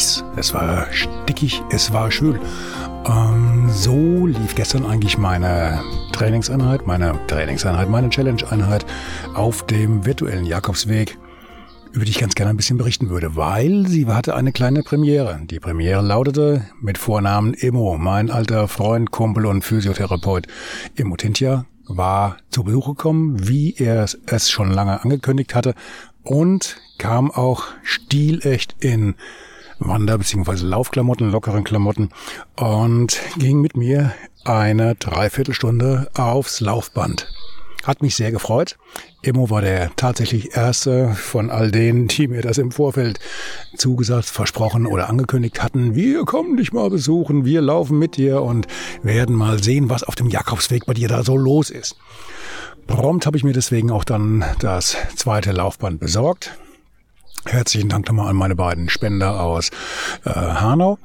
Heiß, es war stickig, es war schön. Ähm, so lief gestern eigentlich meine Trainingseinheit, meine Trainingseinheit, meine Challenge-Einheit auf dem virtuellen Jakobsweg, über die ich ganz gerne ein bisschen berichten würde, weil sie hatte eine kleine Premiere. Die Premiere lautete mit Vornamen Emo, mein alter Freund, Kumpel und Physiotherapeut Emo Tintia war zu Besuch gekommen, wie er es schon lange angekündigt hatte und kam auch stilecht in Wander- bzw. Laufklamotten, lockeren Klamotten und ging mit mir eine Dreiviertelstunde aufs Laufband. Hat mich sehr gefreut. Immo war der tatsächlich erste von all denen, die mir das im Vorfeld zugesagt, versprochen oder angekündigt hatten. Wir kommen dich mal besuchen, wir laufen mit dir und werden mal sehen, was auf dem Jakobsweg bei dir da so los ist. Prompt habe ich mir deswegen auch dann das zweite Laufband besorgt. Herzlichen Dank nochmal an meine beiden Spender aus äh, Hanau.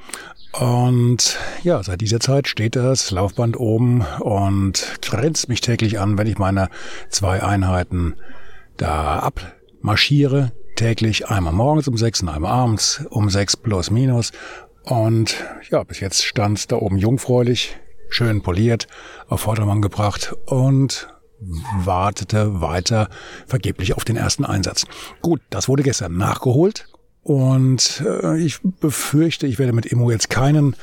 Und ja, seit dieser Zeit steht das Laufband oben und grenzt mich täglich an, wenn ich meine zwei Einheiten da abmarschiere. Täglich einmal morgens um sechs und einmal abends um sechs plus minus. Und ja, bis jetzt stand da oben jungfräulich, schön poliert, auf Vordermann gebracht und wartete weiter vergeblich auf den ersten Einsatz. Gut, das wurde gestern nachgeholt und äh, ich befürchte, ich werde mit Immo jetzt keinen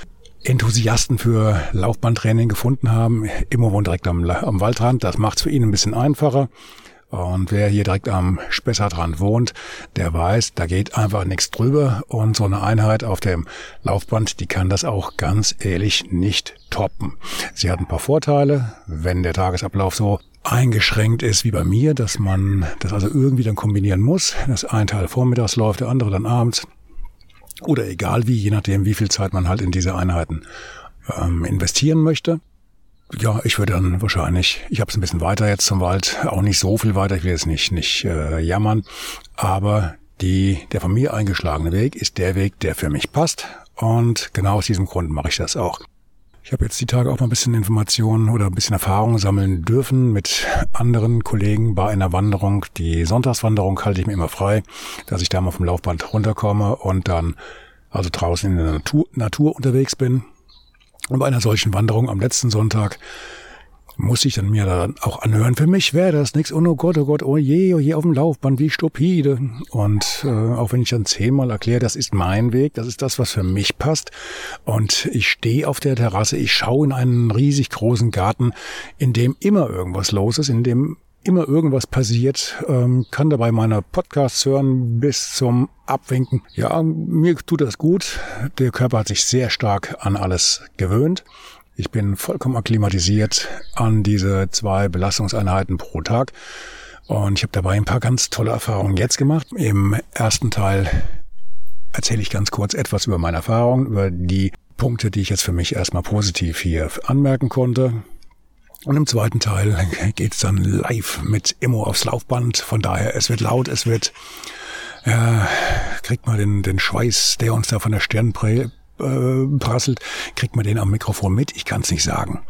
Enthusiasten für Laufbahntraining gefunden haben. Immo wohnt direkt am, am Waldrand, das macht es für ihn ein bisschen einfacher. Und wer hier direkt am Spessartrand wohnt, der weiß, da geht einfach nichts drüber. Und so eine Einheit auf dem Laufband, die kann das auch ganz ehrlich nicht toppen. Sie hat ein paar Vorteile, wenn der Tagesablauf so eingeschränkt ist wie bei mir, dass man das also irgendwie dann kombinieren muss, dass ein Teil vormittags läuft, der andere dann abends oder egal wie, je nachdem, wie viel Zeit man halt in diese Einheiten ähm, investieren möchte. Ja, ich würde dann wahrscheinlich, ich habe es ein bisschen weiter jetzt zum Wald, auch nicht so viel weiter, ich will jetzt nicht, nicht äh, jammern, aber die, der von mir eingeschlagene Weg ist der Weg, der für mich passt und genau aus diesem Grund mache ich das auch. Ich habe jetzt die Tage auch mal ein bisschen Informationen oder ein bisschen Erfahrung sammeln dürfen mit anderen Kollegen bei einer Wanderung. Die Sonntagswanderung halte ich mir immer frei, dass ich da mal vom Laufband runterkomme und dann also draußen in der Natur, Natur unterwegs bin. Und bei einer solchen Wanderung am letzten Sonntag muss ich dann mir dann auch anhören. Für mich wäre das nichts. Und oh Gott, oh Gott, oh je, oh je, auf dem Laufband, wie stupide. Und äh, auch wenn ich dann zehnmal erkläre, das ist mein Weg, das ist das, was für mich passt. Und ich stehe auf der Terrasse, ich schaue in einen riesig großen Garten, in dem immer irgendwas los ist, in dem immer irgendwas passiert, ähm, kann dabei meine Podcasts hören bis zum Abwinken. Ja, mir tut das gut. Der Körper hat sich sehr stark an alles gewöhnt. Ich bin vollkommen akklimatisiert an diese zwei Belastungseinheiten pro Tag. Und ich habe dabei ein paar ganz tolle Erfahrungen jetzt gemacht. Im ersten Teil erzähle ich ganz kurz etwas über meine Erfahrungen, über die Punkte, die ich jetzt für mich erstmal positiv hier anmerken konnte. Und im zweiten Teil geht's dann live mit Immo aufs Laufband. Von daher, es wird laut, es wird, ja, kriegt mal den, den Schweiß, der uns da von der Stirn äh, prasselt, kriegt man den am Mikrofon mit? Ich kann es nicht sagen.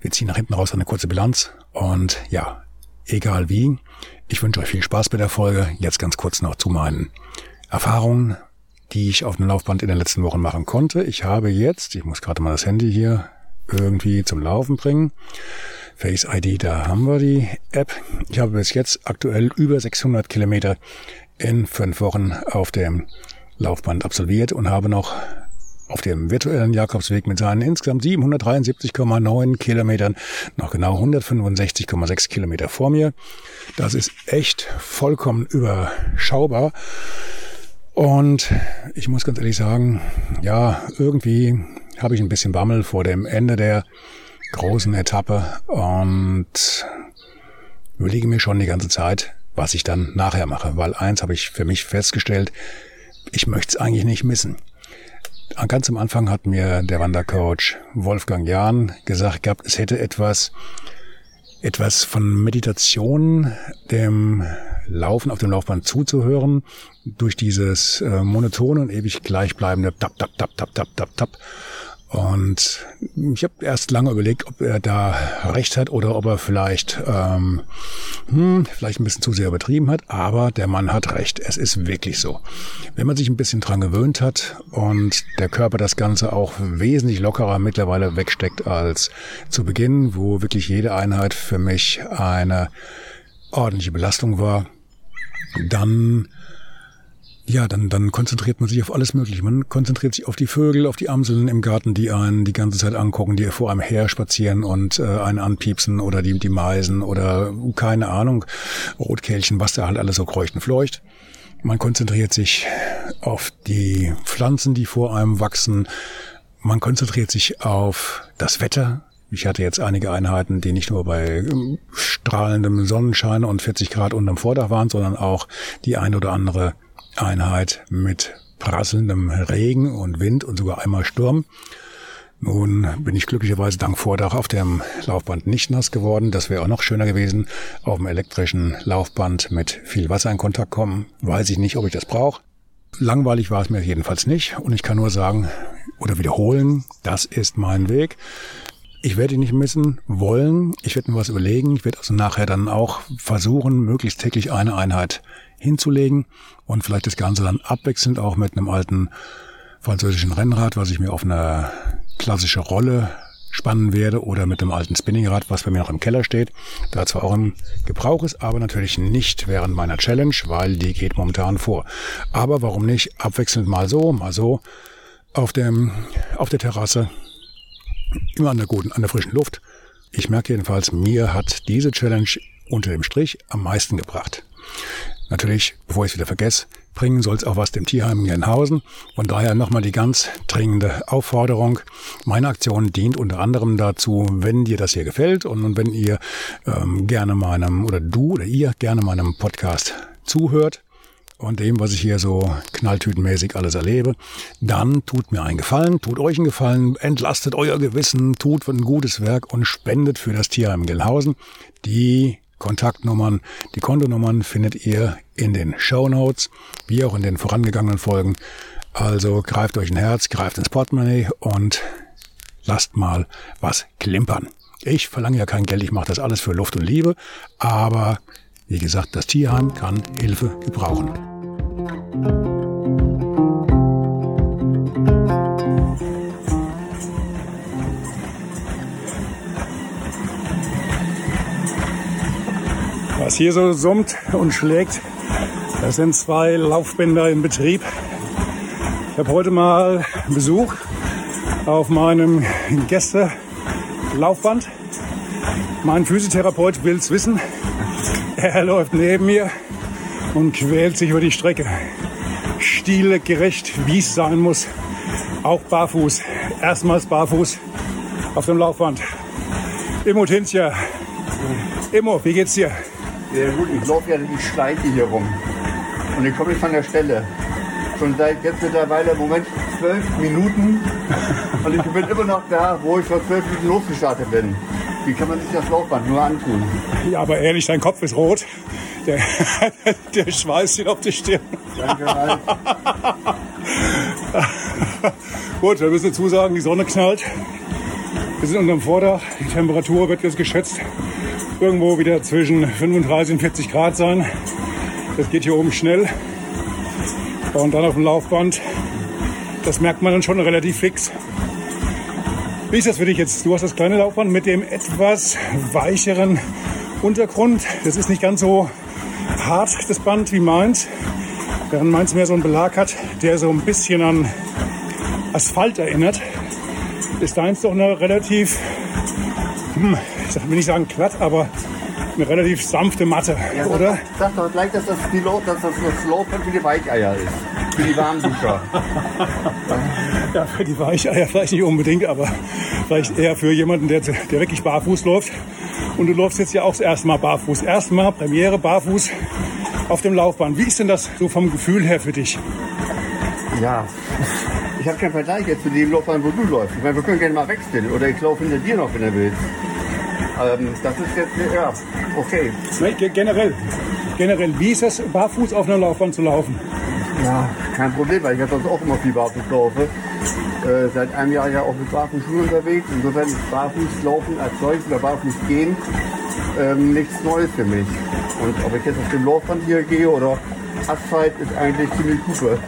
Wir ziehen nach hinten raus eine kurze Bilanz und ja, egal wie, ich wünsche euch viel Spaß bei der Folge. Jetzt ganz kurz noch zu meinen Erfahrungen, die ich auf dem Laufband in den letzten Wochen machen konnte. Ich habe jetzt, ich muss gerade mal das Handy hier irgendwie zum Laufen bringen. Face ID, da haben wir die App. Ich habe bis jetzt aktuell über 600 Kilometer in fünf Wochen auf dem Laufband absolviert und habe noch auf dem virtuellen Jakobsweg mit seinen insgesamt 773,9 Kilometern noch genau 165,6 Kilometer vor mir. Das ist echt vollkommen überschaubar. Und ich muss ganz ehrlich sagen, ja, irgendwie habe ich ein bisschen Bammel vor dem Ende der großen Etappe und überlege mir schon die ganze Zeit, was ich dann nachher mache. Weil eins habe ich für mich festgestellt, ich möchte es eigentlich nicht missen. Ganz am Anfang hat mir der Wandercoach Wolfgang Jahn gesagt gehabt, es hätte etwas, etwas von Meditation, dem Laufen auf dem Laufband zuzuhören, durch dieses äh, monotone und ewig gleichbleibende Tap, Tap, Tap, Tap, Tap, Tap, Tap. Und ich habe erst lange überlegt, ob er da recht hat oder ob er vielleicht, ähm, hm, vielleicht ein bisschen zu sehr übertrieben hat. Aber der Mann hat recht. Es ist wirklich so. Wenn man sich ein bisschen dran gewöhnt hat und der Körper das Ganze auch wesentlich lockerer mittlerweile wegsteckt als zu Beginn, wo wirklich jede Einheit für mich eine ordentliche Belastung war, dann ja, dann, dann konzentriert man sich auf alles Mögliche. Man konzentriert sich auf die Vögel, auf die Amseln im Garten, die einen die ganze Zeit angucken, die vor einem her spazieren und äh, einen anpiepsen oder die, die Meisen oder keine Ahnung, Rotkehlchen, was da halt alles so kreucht und fleucht. Man konzentriert sich auf die Pflanzen, die vor einem wachsen. Man konzentriert sich auf das Wetter, ich hatte jetzt einige Einheiten, die nicht nur bei ähm, strahlendem Sonnenschein und 40 Grad unterm Vordach waren, sondern auch die ein oder andere Einheit mit prasselndem Regen und Wind und sogar einmal Sturm. Nun bin ich glücklicherweise dank Vordach auf dem Laufband nicht nass geworden. Das wäre auch noch schöner gewesen. Auf dem elektrischen Laufband mit viel Wasser in Kontakt kommen. Weiß ich nicht, ob ich das brauche. Langweilig war es mir jedenfalls nicht. Und ich kann nur sagen oder wiederholen, das ist mein Weg. Ich werde ihn nicht missen wollen. Ich werde mir was überlegen. Ich werde also nachher dann auch versuchen, möglichst täglich eine Einheit hinzulegen und vielleicht das Ganze dann abwechselnd auch mit einem alten französischen Rennrad, was ich mir auf eine klassische Rolle spannen werde oder mit dem alten Spinningrad, was bei mir noch im Keller steht, da zwar auch im Gebrauch ist, aber natürlich nicht während meiner Challenge, weil die geht momentan vor. Aber warum nicht abwechselnd mal so, mal so auf dem auf der Terrasse immer an der guten, an der frischen Luft. Ich merke jedenfalls, mir hat diese Challenge unter dem Strich am meisten gebracht. Natürlich, bevor ich es wieder vergesse, bringen soll es auch was dem Tierheim Gelnhausen. Von daher nochmal die ganz dringende Aufforderung. Meine Aktion dient unter anderem dazu, wenn dir das hier gefällt und wenn ihr ähm, gerne meinem, oder du oder ihr gerne meinem Podcast zuhört, und dem, was ich hier so knalltütenmäßig alles erlebe, dann tut mir einen Gefallen, tut euch einen Gefallen, entlastet euer Gewissen, tut ein gutes Werk und spendet für das Tierheim Gelnhausen. Die Kontaktnummern, die Kontonummern findet ihr in den Show Notes, wie auch in den vorangegangenen Folgen. Also greift euch ein Herz, greift ins Portemonnaie und lasst mal was klimpern. Ich verlange ja kein Geld, ich mache das alles für Luft und Liebe, aber wie gesagt, das Tierheim kann Hilfe gebrauchen. Was hier so summt und schlägt, das sind zwei Laufbänder in Betrieb. Ich habe heute mal Besuch auf meinem Gästelaufband. Mein Physiotherapeut will es wissen. Er läuft neben mir und quält sich über die Strecke. Stilegerecht, wie es sein muss. Auch barfuß. Erstmals barfuß auf dem Laufband. Immo Tinzja. Immo, wie geht's dir? Sehr gut, ich laufe ja die Schleite hier rum. Und ich komme nicht von der Stelle. Schon seit jetzt mittlerweile Moment zwölf Minuten. Und ich bin immer noch da, wo ich vor zwölf Minuten losgestartet bin. Wie kann man sich das Laufband nur antun? Ja, aber ehrlich, dein Kopf ist rot. Der, der Schweiß steht auf der Stirn. Danke, Ralf. Gut, wir müssen dazu sagen, die Sonne knallt. Wir sind unterm Vordach. Die Temperatur wird jetzt geschätzt irgendwo wieder zwischen 35 und 40 Grad sein. Das geht hier oben schnell. Und dann auf dem Laufband, das merkt man dann schon relativ fix. Wie ist das für dich jetzt? Du hast das kleine Laufband mit dem etwas weicheren Untergrund. Das ist nicht ganz so hart, das Band, wie meins. Während meins mehr so einen Belag hat, der so ein bisschen an Asphalt erinnert, ist deins doch eine relativ hm, ich will nicht sagen glatt, aber eine relativ sanfte Matte, Ja, oder? Sag doch gleich, dass das, die Lo dass das das Laufband für die Weicheier ist. Für die Warmduscher. Ja, für die Weicheier vielleicht nicht unbedingt, aber vielleicht eher für jemanden, der, der wirklich barfuß läuft. Und du läufst jetzt ja auch das erste Mal barfuß. Erstmal Premiere barfuß auf dem Laufband. Wie ist denn das so vom Gefühl her für dich? Ja. Ich habe keinen Vergleich jetzt zu dem Laufband, wo du läufst. Ich meine, wir können gerne mal wechseln. Oder ich laufe hinter dir noch, wenn du willst. Ähm, das ist jetzt, ja, okay. Nee, ge- generell. Generell, wie ist es, barfuß auf einer Laufbahn zu laufen? Ja, kein Problem, weil ich ja sonst auch immer viel barfuß laufe. Äh, seit einem Jahr ja auch mit Barfußschuhen unterwegs. Insofern ist Barfußlaufen als solches oder Barfuß gehen ähm, nichts Neues für mich. Und ob ich jetzt auf dem Laufband hier gehe oder Asphalt, ist eigentlich ziemlich Kupe.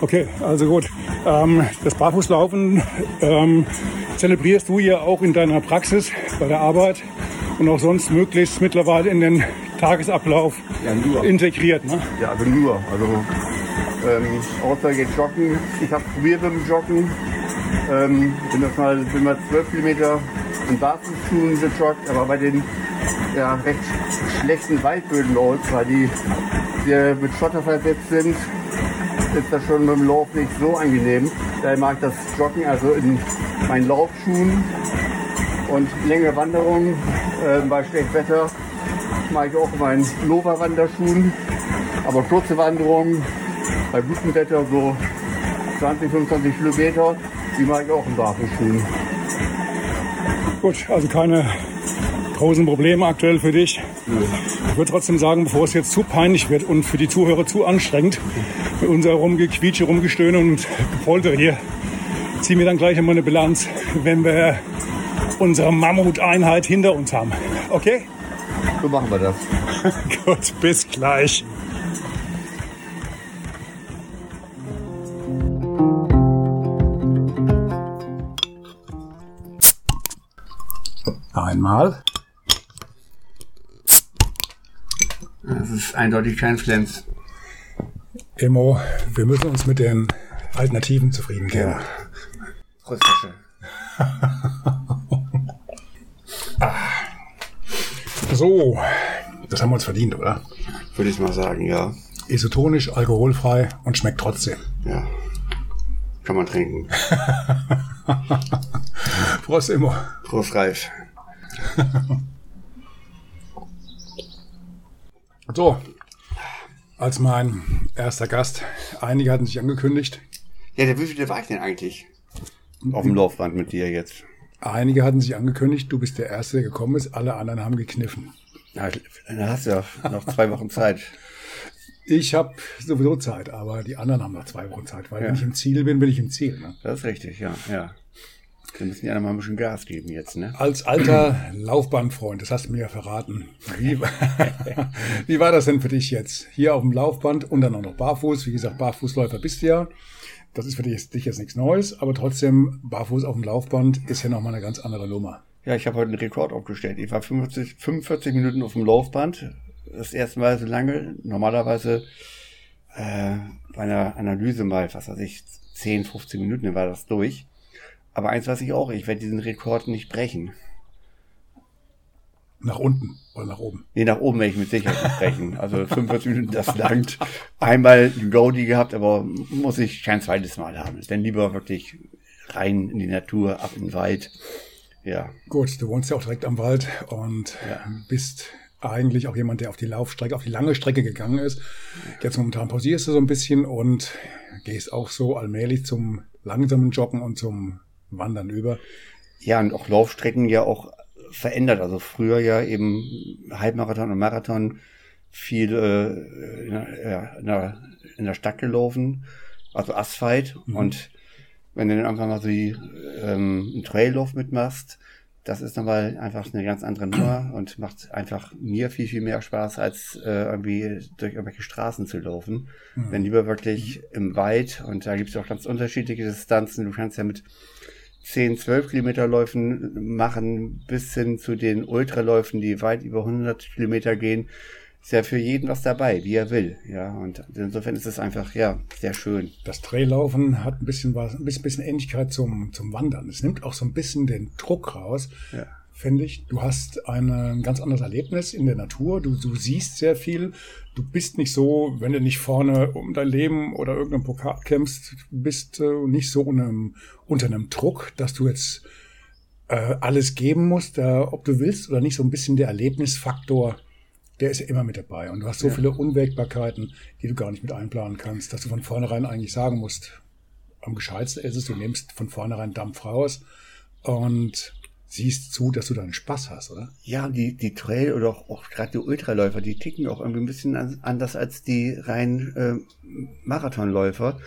Okay, also gut. Ähm, das Barfußlaufen ähm, zelebrierst du ja auch in deiner Praxis, bei der Arbeit und auch sonst möglichst mittlerweile in den Tagesablauf Ja, integriert. Ne? Ja, also nur. Also ähm, außer geht joggen. Ich habe probiert dem Joggen. Ähm, bin das mal, bin mal 12 Kilometer in Barfußschuhen gejoggt, aber bei den ja, recht schlechten Waldböden bei uns, weil die sehr mit Schotter versetzt sind, ist das schon mit dem Lauf nicht so angenehm. Daher mag ich das Joggen also in meinen Laufschuhen und längere Wanderungen äh, bei schlechtem Wetter mache ich auch in meinen Nova-Wanderschuhen. Aber kurze Wanderungen bei gutem Wetter, so 20, 25 Kilometer, die mache ich auch in Barfußschuhen. Gut, also keine großen Probleme aktuell für dich. Ich würde trotzdem sagen, bevor es jetzt zu peinlich wird und für die Zuhörer zu anstrengend, mit unser Rumgequietsche, Rumgestöhne und Gepolter hier, ziehen wir dann gleich einmal eine Bilanz, wenn wir unsere Mammuteinheit hinter uns haben. Okay? So machen wir das. Gut, bis gleich. Einmal. Das ist eindeutig kein Flens. Emo, wir müssen uns mit den Alternativen zufrieden geben. Rüstische. So, das haben wir uns verdient, oder? Würde ich mal sagen, ja. Isotonisch, alkoholfrei und schmeckt trotzdem. Ja. Kann man trinken. Prost, Emo. Prost, Ralf. So, als mein erster Gast, einige hatten sich angekündigt, Ja, der, wie viel war ich denn eigentlich? Auf dem Laufband mit dir jetzt. einige hatten sich angekündigt, du bist der Erste, der gekommen ist, alle anderen haben gekniffen. Ja, dann hast du ja noch zwei Wochen Zeit. Ich habe sowieso Zeit, aber die anderen haben noch zwei Wochen Zeit, weil Ja. wenn ich im Ziel bin, bin ich im Ziel. Ne? Das ist richtig, ja, ja. Wir müssen ja mal ein bisschen Gas geben jetzt, ne? Als alter Laufbandfreund, das hast du mir ja verraten. Wie, wie war das denn für dich jetzt? Hier auf dem Laufband und dann auch noch barfuß. Wie gesagt, Barfußläufer bist du ja. Das ist für dich, dich jetzt nichts Neues, aber trotzdem, barfuß auf dem Laufband ist ja nochmal eine ganz andere Nummer. Ja, ich habe heute einen Rekord aufgestellt. Ich war 45, 45 Minuten auf dem Laufband. Das erste Mal so lange. Normalerweise äh, bei einer Analyse mal, was weiß ich, 10, 15 Minuten war das durch. Aber eins weiß ich auch, ich werde diesen Rekord nicht brechen. Nach unten oder nach oben. Nee, nach oben werde ich mit Sicherheit nicht brechen. Also 45 Minuten, das langt. Einmal ein Goldie gehabt, aber muss ich kein zweites Mal haben. Denn lieber wirklich rein in die Natur, ab in den Wald. Ja, Gut, du wohnst ja auch direkt am Wald und Ja. bist eigentlich auch jemand, der auf die Laufstrecke, auf die lange Strecke gegangen ist. Jetzt momentan pausierst du so ein bisschen und gehst auch so allmählich zum langsamen Joggen und zum Wandern über. Ja, und auch Laufstrecken ja auch verändert. Also früher ja eben Halbmarathon und Marathon viel äh, in, der, ja, in, der, in der Stadt gelaufen, also Asphalt. Und wenn du dann einfach mal so die, ähm, einen Traillauf mitmachst, das ist nochmal einfach eine ganz andere Nummer und macht einfach mir viel, viel mehr Spaß, als äh, irgendwie durch irgendwelche Straßen zu laufen. Wenn lieber wirklich im Wald, und da gibt es auch ganz unterschiedliche Distanzen, du kannst ja mit 10, 12 Kilometerläufen machen, bis hin zu den Ultraläufen, die weit über 100 Kilometer gehen. Ist ja für jeden was dabei, wie er will. Ja, und insofern ist es einfach, ja, sehr schön. Das Traillaufen hat ein bisschen was, ein bisschen, bisschen Ähnlichkeit zum, zum Wandern. Es nimmt auch so ein bisschen den Druck raus Ja. Finde ich. Du hast ein ganz anderes Erlebnis in der Natur. Du, du siehst sehr viel. Du bist nicht so, wenn du nicht vorne um dein Leben oder irgendeinen Pokal kämpfst, bist äh, nicht so unter einem, unter einem Druck, dass du jetzt äh, alles geben musst, äh, ob du willst oder nicht. So ein bisschen der Erlebnisfaktor, der ist ja immer mit dabei. Und du hast so ja. viele Unwägbarkeiten, die du gar nicht mit einplanen kannst, dass du von vornherein eigentlich sagen musst, am gescheitsten ist es, du nimmst von vornherein Dampf raus und siehst zu, dass du dann Spaß hast, oder? Ja, die, die Trail oder auch, auch gerade die Ultraläufer, die ticken auch irgendwie ein bisschen anders als die rein äh, Marathonläufer.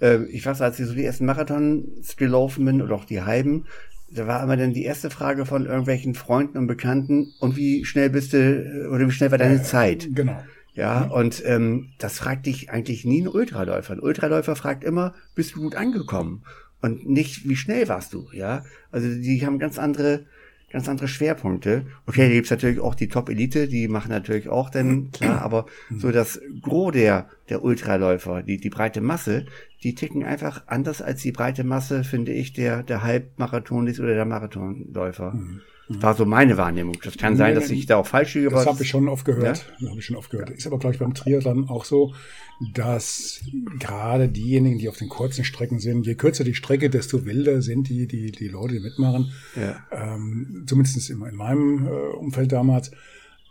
Äh, ich weiß, als ich so die ersten Marathons gelaufen bin oder auch die halben, da war immer dann die erste Frage von irgendwelchen Freunden und Bekannten, und wie schnell bist du, oder wie schnell war deine äh, Zeit? Genau. Ja, mhm. und ähm, das fragt dich eigentlich nie ein Ultraläufer. Ein Ultraläufer fragt immer, bist du gut angekommen? Und nicht, wie schnell warst du, ja. Also die haben ganz andere, ganz andere Schwerpunkte. Okay, da gibt's natürlich auch die Top-Elite, die machen natürlich auch dann, klar, aber so das Gros der, der Ultraläufer, die, die breite Masse, die ticken einfach anders als die breite Masse, finde ich, der, der Halbmarathonis oder der Marathonläufer. Mhm. War so meine Wahrnehmung. Das kann sein, dass ich da auch falsch liege. Das habe ich schon oft gehört. Ja? Das habe ich schon oft gehört. Ist aber, glaube ich, beim Triathlon auch so, dass gerade diejenigen, die auf den kurzen Strecken sind, je kürzer die Strecke, desto wilder sind die, die, die Leute, die mitmachen. Ja. Ähm, zumindest in, in meinem äh, Umfeld damals.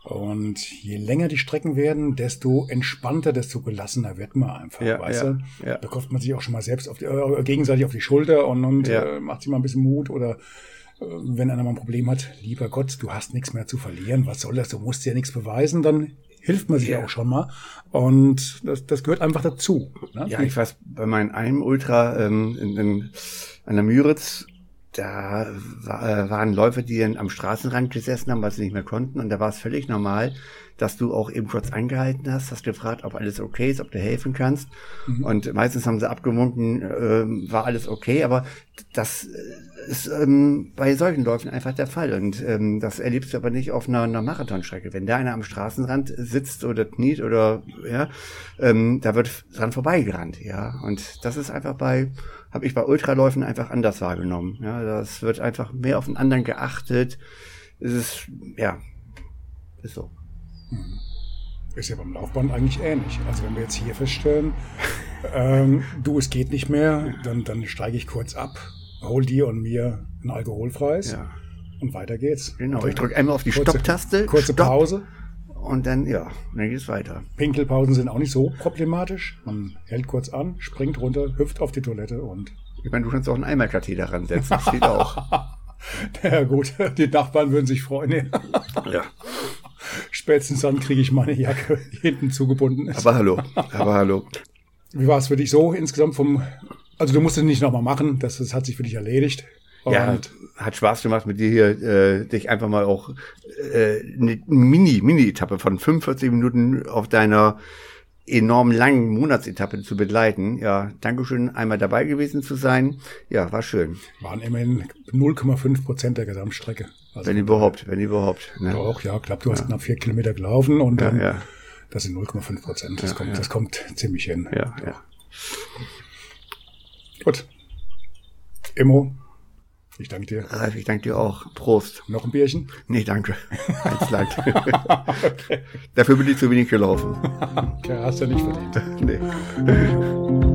Und je länger die Strecken werden, desto entspannter, desto gelassener wird man einfach, ja, weißt ja, du? Ja. Da kauft man sich auch schon mal selbst auf die, äh, gegenseitig auf die Schulter und, und ja. äh, macht sich mal ein bisschen Mut oder wenn einer mal ein Problem hat, lieber Gott, du hast nichts mehr zu verlieren, was soll das, du musst dir nichts beweisen, dann hilft man sich ja. auch schon mal. Und das, das gehört einfach dazu. Ne? Ja, ich weiß, bei meinem einem Ultra ähm, in, in, an der Müritz, da war, äh, waren Läufer, die dann am Straßenrand gesessen haben, weil sie nicht mehr konnten. Und da war es völlig normal, dass du auch eben kurz angehalten hast, hast gefragt, ob alles okay ist, ob du helfen kannst. Mhm. Und meistens haben sie abgewunken, äh, war alles okay, aber das ist ähm, bei solchen Läufen einfach der Fall. Und ähm, das erlebst du aber nicht auf einer, einer Marathonstrecke. Wenn da einer am Straßenrand sitzt oder kniet oder ja, ähm, da wird dran vorbeigerannt, ja. Und das ist einfach bei, habe ich bei Ultraläufen einfach anders wahrgenommen. Ja, das wird einfach mehr auf den anderen geachtet. Es ist, ja, ist so. Ist ja beim Laufband eigentlich ähnlich. Also wenn wir jetzt hier feststellen, ähm, du, es geht nicht mehr, dann, dann steige ich kurz ab, hol dir und mir ein alkoholfreies ja. und weiter geht's. Genau, ich drücke einmal auf die Stopp-Taste. Kurze Stopp. Pause. Und dann, ja, dann geht's weiter. Pinkelpausen sind auch nicht so problematisch. Man hält kurz an, springt runter, hüpft auf die Toilette und... Ich meine, du kannst auch einen Eimerkatheter ransetzen, das geht auch. ja gut, die Nachbarn würden sich freuen. ja. Spätestens dann kriege ich meine Jacke hinten zugebunden ist. Aber hallo, aber hallo. Wie war es für dich so insgesamt vom, also du musst es nicht nochmal machen, das, das hat sich für dich erledigt. ja, hat Spaß gemacht mit dir hier, äh, dich einfach mal auch äh, eine Mini, Mini-Etappe von 45 Minuten auf deiner enorm langen Monatsetappe zu begleiten. Ja, Dankeschön, einmal dabei gewesen zu sein. Ja, war schön. Waren immerhin 0,5 Prozent der Gesamtstrecke. Also wenn überhaupt, wenn überhaupt. Ne? Doch, ja, glaube du hast ja. knapp vier Kilometer gelaufen und dann, ja, ja. das sind 0,5 Prozent. Das, kommt, das kommt ziemlich hin. Ja, ja. Gut. Immo, ich danke dir. Ralf, ich danke dir auch. Prost. Noch ein Bierchen? Nee, danke. Eins lang. okay. Dafür bin ich zu wenig gelaufen. okay, hast du nicht verdient. Nee.